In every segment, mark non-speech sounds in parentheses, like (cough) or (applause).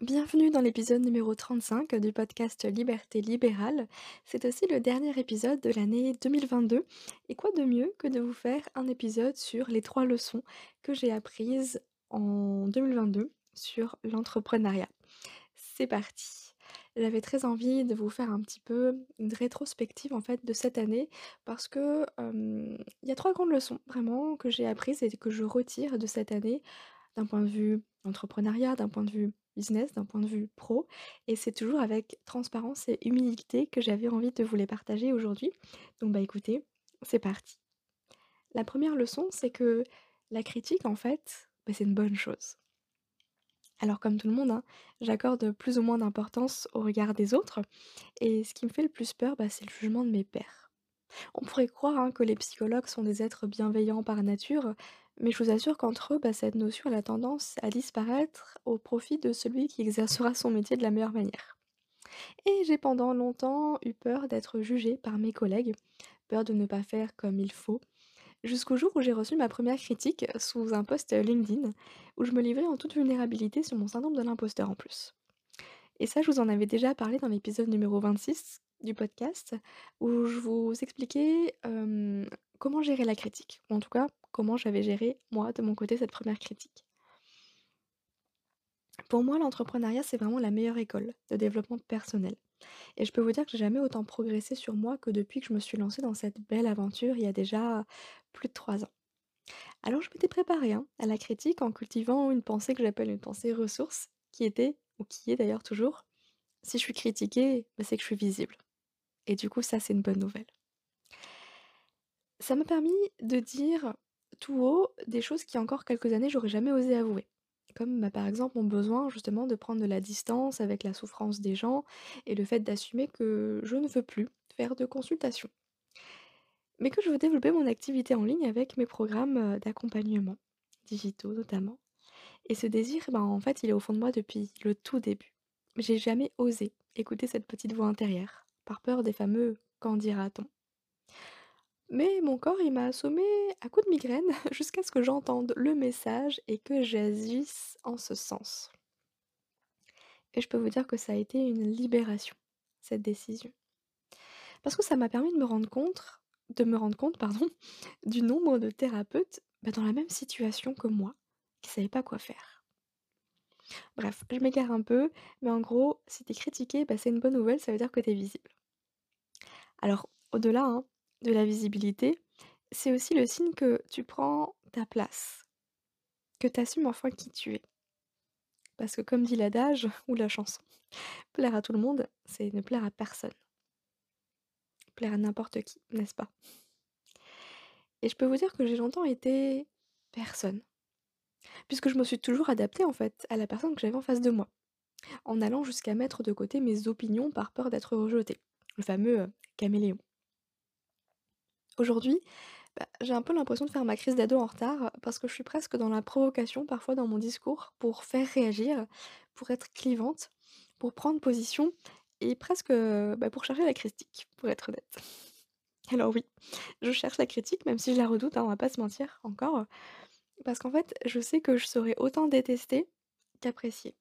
Bienvenue dans l'épisode numéro 35 du podcast Liberté libérale. C'est aussi le dernier épisode de l'année 2022. Et quoi de mieux que de vous faire un épisode sur les trois leçons que j'ai apprises en 2022 sur l'entrepreneuriat. C'est parti. J'avais très envie de vous faire un petit peu une rétrospective en fait de cette année parce que il y a trois grandes leçons vraiment que j'ai apprises et que je retire de cette année d'un point de vue entrepreneuriat, d'un point de vue d'un point de vue pro. Et c'est toujours avec transparence et humilité que j'avais envie de vous les partager aujourd'hui. Donc bah écoutez, c'est parti. La première leçon, c'est que la critique, en fait, bah, c'est une bonne chose. Alors comme tout le monde, hein, j'accorde plus ou moins d'importance au regard des autres. Et ce qui me fait le plus peur, bah, c'est le jugement de mes pairs. On pourrait croire hein, que les psychologues sont des êtres bienveillants par nature, mais je vous assure qu'entre eux, bah, cette notion a tendance à disparaître au profit de celui qui exercera son métier de la meilleure manière. Et j'ai pendant longtemps eu peur d'être jugée par mes collègues, peur de ne pas faire comme il faut, jusqu'au jour où j'ai reçu ma première critique sous un post LinkedIn, où je me livrais en toute vulnérabilité sur mon syndrome de l'imposteur en plus. Et ça, je vous en avais déjà parlé dans l'épisode numéro 26 du podcast, où je vous expliquais comment gérer la critique, ou en tout cas comment j'avais géré, moi, de mon côté, cette première critique. Pour moi, l'entrepreneuriat, c'est vraiment la meilleure école de développement personnel. Et je peux vous dire que j'ai jamais autant progressé sur moi que depuis que je me suis lancée dans cette belle aventure il y a déjà plus de trois ans. Alors je m'étais préparée hein, à la critique en cultivant une pensée que j'appelle une pensée ressource, qui était, ou qui est d'ailleurs toujours, si je suis critiquée, c'est que je suis visible. Et du coup, ça, c'est une bonne nouvelle. Ça m'a permis de dire tout haut des choses qui, encore quelques années, j'aurais jamais osé avouer. Comme bah, par exemple mon besoin justement de prendre de la distance avec la souffrance des gens et le fait d'assumer que je ne veux plus faire de consultation. Mais que je veux développer mon activité en ligne avec mes programmes d'accompagnement, digitaux notamment. Et ce désir, bah, en fait, il est au fond de moi depuis le tout début. J'ai jamais osé écouter cette petite voix intérieure, par peur des fameux quand dira-t-on? Mais mon corps, il m'a assommé à coups de migraine (laughs) jusqu'à ce que j'entende le message et que j'agisse en ce sens. Et je peux vous dire que ça a été une libération, cette décision. Parce que ça m'a permis de me rendre compte, de me rendre compte, pardon, (laughs) du nombre de thérapeutes bah, dans la même situation que moi, qui ne savaient pas quoi faire. Bref, je m'égare un peu, mais en gros, si t'es critiqué, bah, c'est une bonne nouvelle, ça veut dire que t'es visible. Alors, au-delà, hein, de la visibilité, c'est aussi le signe que tu prends ta place, que tu assumes enfin qui tu es. Parce que comme dit l'adage (laughs) ou la chanson, plaire à tout le monde, c'est ne plaire à personne. Plaire à n'importe qui, n'est-ce pas? Et je peux vous dire que j'ai longtemps été personne. Puisque je me suis toujours adaptée en fait à la personne que j'avais en face de moi. En allant jusqu'à mettre de côté mes opinions par peur d'être rejetée. Le fameux euh, caméléon. Aujourd'hui, bah, j'ai un peu l'impression de faire ma crise d'ado en retard parce que je suis presque dans la provocation parfois dans mon discours pour faire réagir, pour être clivante, pour prendre position et presque bah, pour chercher la critique, pour être honnête. (laughs) Alors oui, je cherche la critique, même si je la redoute, hein, on va pas se mentir encore, parce qu'en fait, je sais que je serais autant détestée qu'appréciée.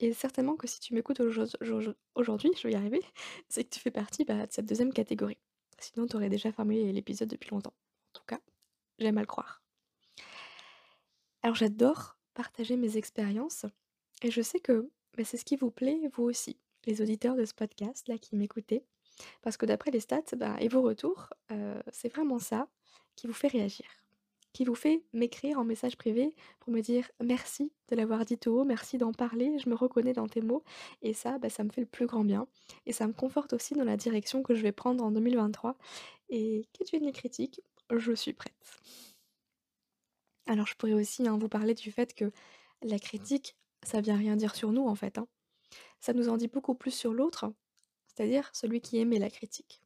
Et certainement que si tu m'écoutes aujourd'hui, je vais y arriver, c'est que tu fais partie bah, de cette deuxième catégorie. Sinon, tu aurais déjà fermé l'épisode depuis longtemps. En tout cas, j'aime à le croire. Alors j'adore partager mes expériences et je sais que bah, c'est ce qui vous plaît, vous aussi, les auditeurs de ce podcast là qui m'écoutez. Parce que d'après les stats bah, et vos retours, euh, c'est vraiment ça qui vous fait réagir qui vous fait m'écrire en message privé pour me dire merci de l'avoir dit tout haut, merci d'en parler, je me reconnais dans tes mots. Et ça, bah, ça me fait le plus grand bien. Et ça me conforte aussi dans la direction que je vais prendre en 2023. Et que tu aies des critiques, je suis prête. Alors je pourrais aussi hein, vous parler du fait que la critique, ça vient rien dire sur nous en fait. Hein. Ça nous en dit beaucoup plus sur l'autre, c'est-à-dire celui qui émet la critique.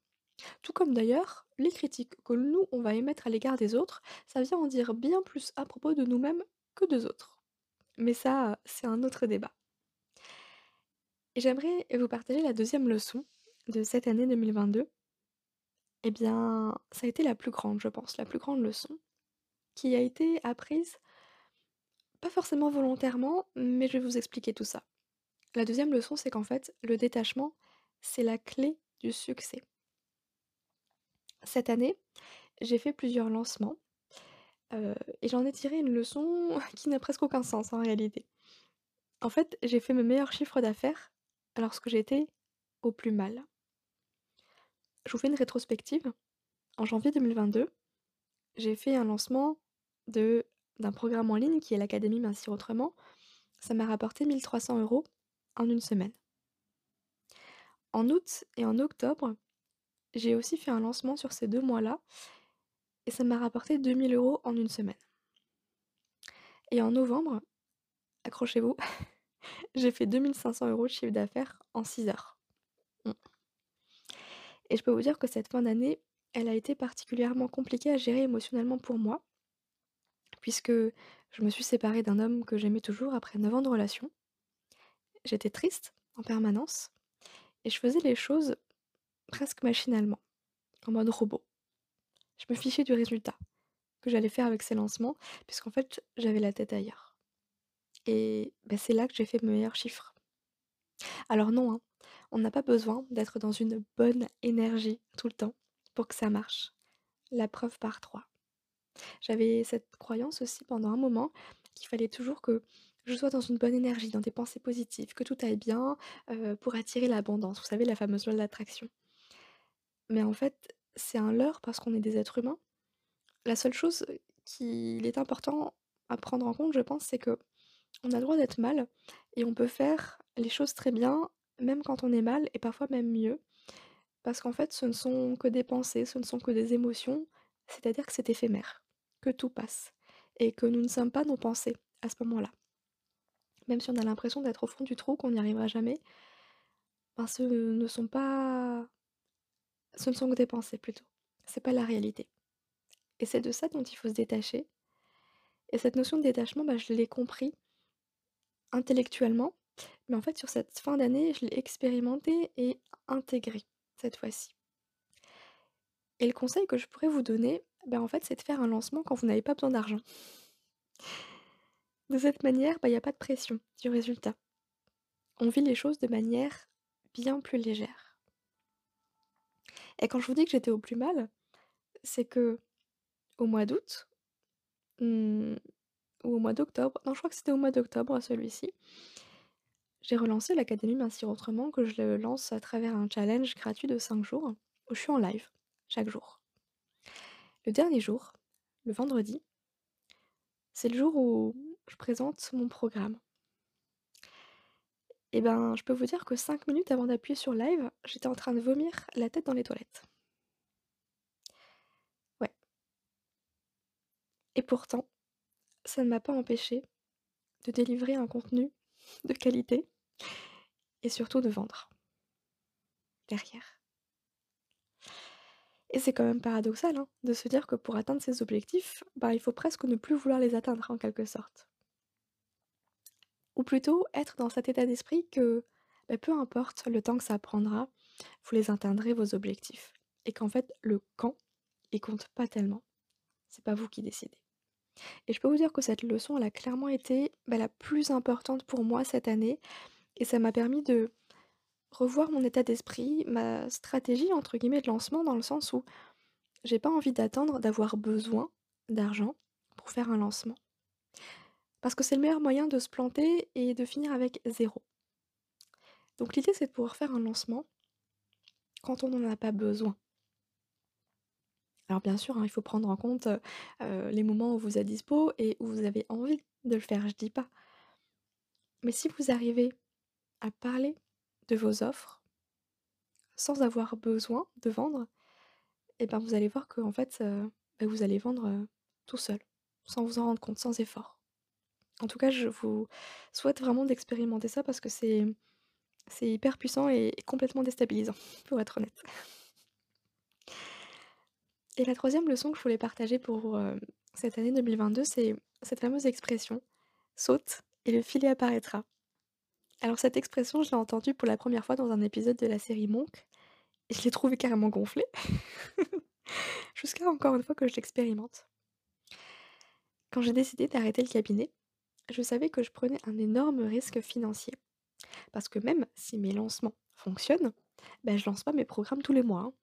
Tout comme d'ailleurs, les critiques que nous, on va émettre à l'égard des autres, ça vient en dire bien plus à propos de nous-mêmes que d'eux autres. Mais ça, c'est un autre débat. Et j'aimerais vous partager la deuxième leçon de cette année 2022. Et bien, ça a été la plus grande, je pense, la plus grande leçon qui a été apprise pas forcément volontairement, mais je vais vous expliquer tout ça. La deuxième leçon, c'est qu'en fait, le détachement, c'est la clé du succès. Cette année, j'ai fait plusieurs lancements, et j'en ai tiré une leçon (laughs) qui n'a presque aucun sens en réalité. En fait, j'ai fait mes meilleurs chiffres d'affaires lorsque j'étais au plus mal. Je vous fais une rétrospective. En janvier 2022, j'ai fait un lancement d'un programme en ligne qui est l'académie Mincir autrement. Ça m'a rapporté 1 300 € en une semaine. En août et en octobre, j'ai aussi fait un lancement sur ces 2 mois-là et ça m'a rapporté 2 000 € en une semaine. Et en novembre, accrochez-vous, (laughs) j'ai fait 2 500 € de chiffre d'affaires en 6 heures. Mmh. Et je peux vous dire que cette fin d'année, elle a été particulièrement compliquée à gérer émotionnellement pour moi puisque je me suis séparée d'un homme que j'aimais toujours après 9 ans de relation. J'étais triste en permanence et je faisais les choses presque machinalement, en mode robot. Je me fichais du résultat que j'allais faire avec ces lancements, puisqu'en fait, j'avais la tête ailleurs. Et bah, c'est là que j'ai fait mes meilleurs chiffres. Alors non, hein, on n'a pas besoin d'être dans une bonne énergie tout le temps pour que ça marche. La preuve par trois. J'avais cette croyance aussi pendant un moment qu'il fallait toujours que je sois dans une bonne énergie, dans des pensées positives, que tout aille bien, heu, pour attirer l'abondance. Vous savez, la fameuse loi de l'attraction. Mais en fait, c'est un leurre parce qu'on est des êtres humains. La seule chose qu'il est important à prendre en compte, je pense, c'est qu'on a le droit d'être mal et on peut faire les choses très bien, même quand on est mal et parfois même mieux. Parce qu'en fait, ce ne sont que des pensées, ce ne sont que des émotions, c'est-à-dire que c'est éphémère, que tout passe et que nous ne sommes pas nos pensées à ce moment-là. Même si on a l'impression d'être au fond du trou, qu'on n'y arrivera jamais, ben ce ne sont pas ce ne sont que des pensées plutôt. C'est pas la réalité. Et c'est de ça dont il faut se détacher. Et cette notion de détachement, bah, je l'ai compris intellectuellement, mais en fait sur cette fin d'année, je l'ai expérimenté et intégré cette fois-ci. Et le conseil que je pourrais vous donner, bah, en fait, c'est de faire un lancement quand vous n'avez pas besoin d'argent. De cette manière, bah, il y a pas de pression du résultat. On vit les choses de manière bien plus légère. Et quand je vous dis que j'étais au plus mal, c'est que au mois d'août, mmh, ou au mois d'octobre, non je crois que c'était au mois d'octobre celui-ci, j'ai relancé l'académie Mincir autrement que je le lance à travers un challenge gratuit de 5 jours, où je suis en live chaque jour. Le dernier jour, le vendredi, c'est le jour où je présente mon programme. Et ben, je peux vous dire que 5 minutes avant d'appuyer sur live, j'étais en train de vomir la tête dans les toilettes. Ouais. Et pourtant, ça ne m'a pas empêché de délivrer un contenu de qualité et surtout de vendre. Derrière. Et c'est quand même paradoxal, hein, de se dire que pour atteindre ses objectifs, bah, il faut presque ne plus vouloir les atteindre en quelque sorte. Ou plutôt être dans cet état d'esprit que, bah, peu importe le temps que ça prendra, vous les atteindrez vos objectifs. Et qu'en fait, le quand, il compte pas tellement. C'est pas vous qui décidez. Et je peux vous dire que cette leçon, elle a clairement été bah, la plus importante pour moi cette année. Et ça m'a permis de revoir mon état d'esprit, ma stratégie entre guillemets de lancement dans le sens où j'ai pas envie d'attendre d'avoir besoin d'argent pour faire un lancement. Parce que c'est le meilleur moyen de se planter et de finir avec zéro. Donc l'idée c'est de pouvoir faire un lancement quand on n'en a pas besoin. Alors bien sûr, hein, il faut prendre en compte euh, les moments où vous êtes dispo et où vous avez envie de le faire, je dis pas. Mais si vous arrivez à parler de vos offres, sans avoir besoin de vendre, et ben vous allez voir que fait, euh, bah, vous allez vendre euh, tout seul, sans vous en rendre compte, sans effort. En tout cas, je vous souhaite vraiment d'expérimenter ça parce que c'est hyper puissant et complètement déstabilisant, (laughs) pour être honnête. Et la troisième leçon que je voulais partager pour, heu, cette année 2022, c'est cette fameuse expression: «Saute et le filet apparaîtra». Alors cette expression, je l'ai entendue pour la première fois dans un épisode de la série Monk et je l'ai trouvée carrément gonflée, (laughs) jusqu'à encore une fois que je l'expérimente. Quand j'ai décidé d'arrêter le cabinet, je savais que je prenais un énorme risque financier. Parce que même si mes lancements fonctionnent, bah, je lance pas mes programmes tous les mois, hein.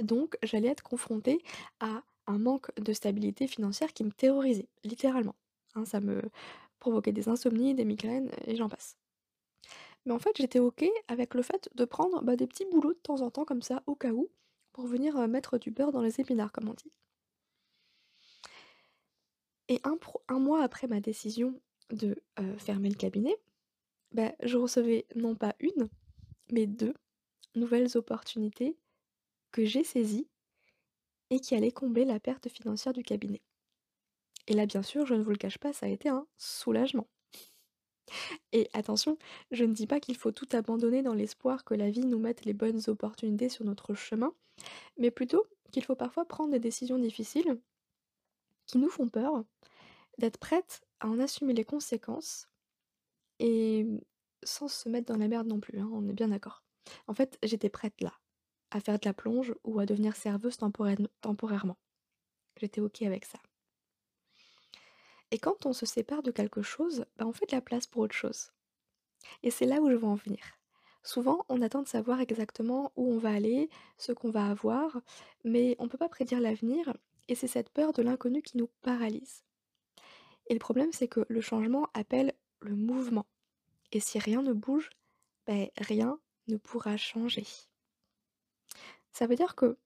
Donc j'allais être confrontée à un manque de stabilité financière qui me terrorisait, littéralement, hein. Ça me provoquait des insomnies, des migraines et j'en passe. Mais en fait, j'étais OK avec le fait de prendre, bah, des petits boulots de temps en temps comme ça, au cas où, pour venir, heu, mettre du beurre dans les épinards, comme on dit. Et un mois après ma décision de, fermer le cabinet, bah, je recevais non pas une, mais 2 nouvelles opportunités que j'ai saisies et qui allaient combler la perte financière du cabinet. Et là, bien sûr, je ne vous le cache pas, ça a été un soulagement. Et attention, je ne dis pas qu'il faut tout abandonner dans l'espoir que la vie nous mette les bonnes opportunités sur notre chemin, mais plutôt qu'il faut parfois prendre des décisions difficiles qui nous font peur, d'être prête à en assumer les conséquences et mmh, sans se mettre dans la merde non plus, hein, on est bien d'accord. En fait, j'étais prête là, à faire de la plonge ou à devenir serveuse temporairement. J'étais OK avec ça. Et quand on se sépare de quelque chose, bah, on fait de la place pour autre chose. Et c'est là où je veux en venir. Souvent, on attend de savoir exactement où on va aller, ce qu'on va avoir, mais on ne peut pas prédire l'avenir et c'est cette peur de l'inconnu qui nous paralyse. Et le problème, c'est que le changement appelle le mouvement. Et si rien ne bouge, ben, rien ne pourra changer. Ça veut dire que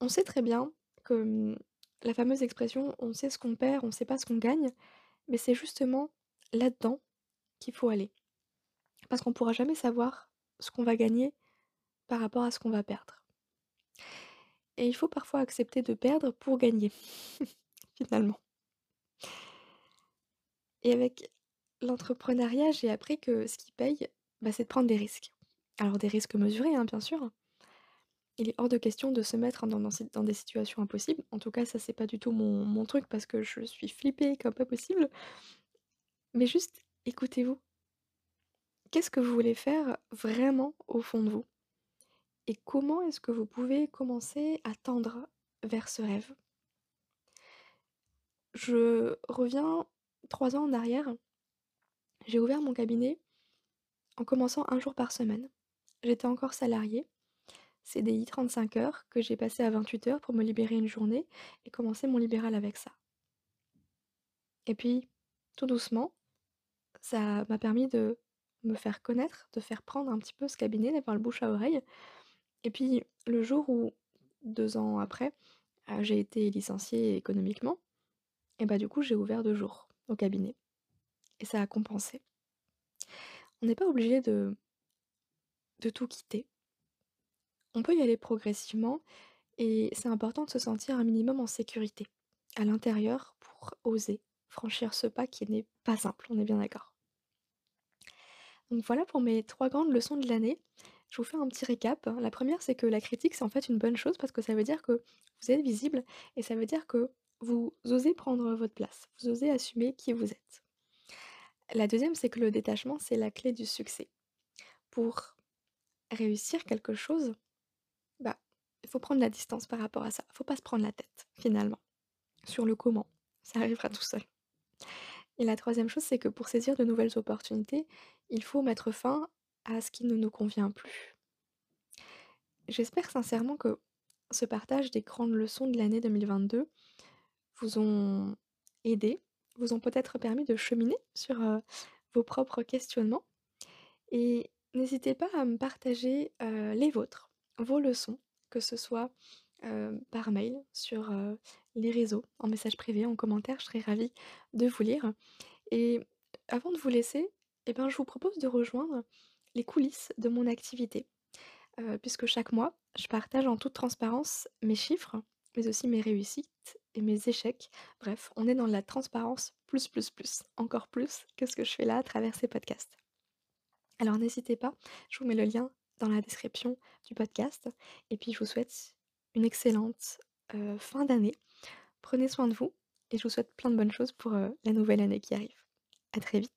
on sait très bien que mmh, la fameuse expression on sait ce qu'on perd, on ne sait pas ce qu'on gagne, mais c'est justement là-dedans qu'il faut aller. Parce qu'on ne pourra jamais savoir ce qu'on va gagner par rapport à ce qu'on va perdre. Et il faut parfois accepter de perdre pour gagner, (laughs) finalement. Et avec l'entrepreneuriat, j'ai appris que ce qui paye, bah, c'est de prendre des risques. Alors des risques mesurés, hein, bien sûr. Il est hors de question de se mettre dans des situations impossibles. En tout cas, ça, c'est pas du tout mon mon truc parce que je suis flippée comme pas possible. Mais juste écoutez-vous. Qu'est-ce que vous voulez faire vraiment au fond de vous? Et comment est-ce que vous pouvez commencer à tendre vers ce rêve? Je reviens 3 ans en arrière. J'ai ouvert mon cabinet en commençant un jour par semaine. J'étais encore salariée, CDI 35 heures que j'ai passé à 28 heures pour me libérer une journée et commencer mon libéral avec ça. Et puis, tout doucement, ça m'a permis de me faire connaître, de faire prendre un petit peu ce cabinet, d'avoir le bouche à oreille. Et puis, le jour où, 2 ans après, heu, j'ai été licenciée économiquement et bah, du coup, j'ai ouvert 2 jours au cabinet et ça a compensé. On n'est pas obligé de de tout quitter. On peut y aller progressivement et c'est important de se sentir un minimum en sécurité à l'intérieur pour oser franchir ce pas qui n'est pas simple, on est bien d'accord. Donc voilà pour mes 3 grandes leçons de l'année. Je vous fais un petit récap. La première, c'est que la critique, c'est en fait une bonne chose parce que ça veut dire que vous êtes visible et ça veut dire que vous osez prendre votre place, vous osez assumer qui vous êtes. La deuxième, c'est que le détachement, c'est la clé du succès. Pour réussir quelque chose, bah, il faut prendre la distance par rapport à ça. Il Faut pas se prendre la tête, finalement, sur le comment. Ça arrivera tout seul. Et la troisième chose, c'est que pour saisir de nouvelles opportunités, il faut mettre fin à ce qui ne nous convient plus. J'espère sincèrement que ce partage des grandes leçons de l'année 2022 vous ont aidé, vous ont peut-être permis de cheminer sur, vos propres questionnements et n'hésitez pas à me partager, les vôtres, vos leçons, que ce soit, par mail, sur, les réseaux, en message privé, en commentaire, je serais ravie de vous lire et avant de vous laisser, eh ben, je vous propose de rejoindre les coulisses de mon activité, heu, puisque chaque mois, je partage en toute transparence mes chiffres, mais aussi mes réussites et mes échecs. Bref, on est dans la transparence plus, plus, plus, encore plus que ce que je fais là à travers ces podcasts. Alors n'hésitez pas, je vous mets le lien dans la description du podcast et puis je vous souhaite une excellente, heu, fin d'année. Prenez soin de vous et je vous souhaite plein de bonnes choses pour, heu, la nouvelle année qui arrive. À très vite.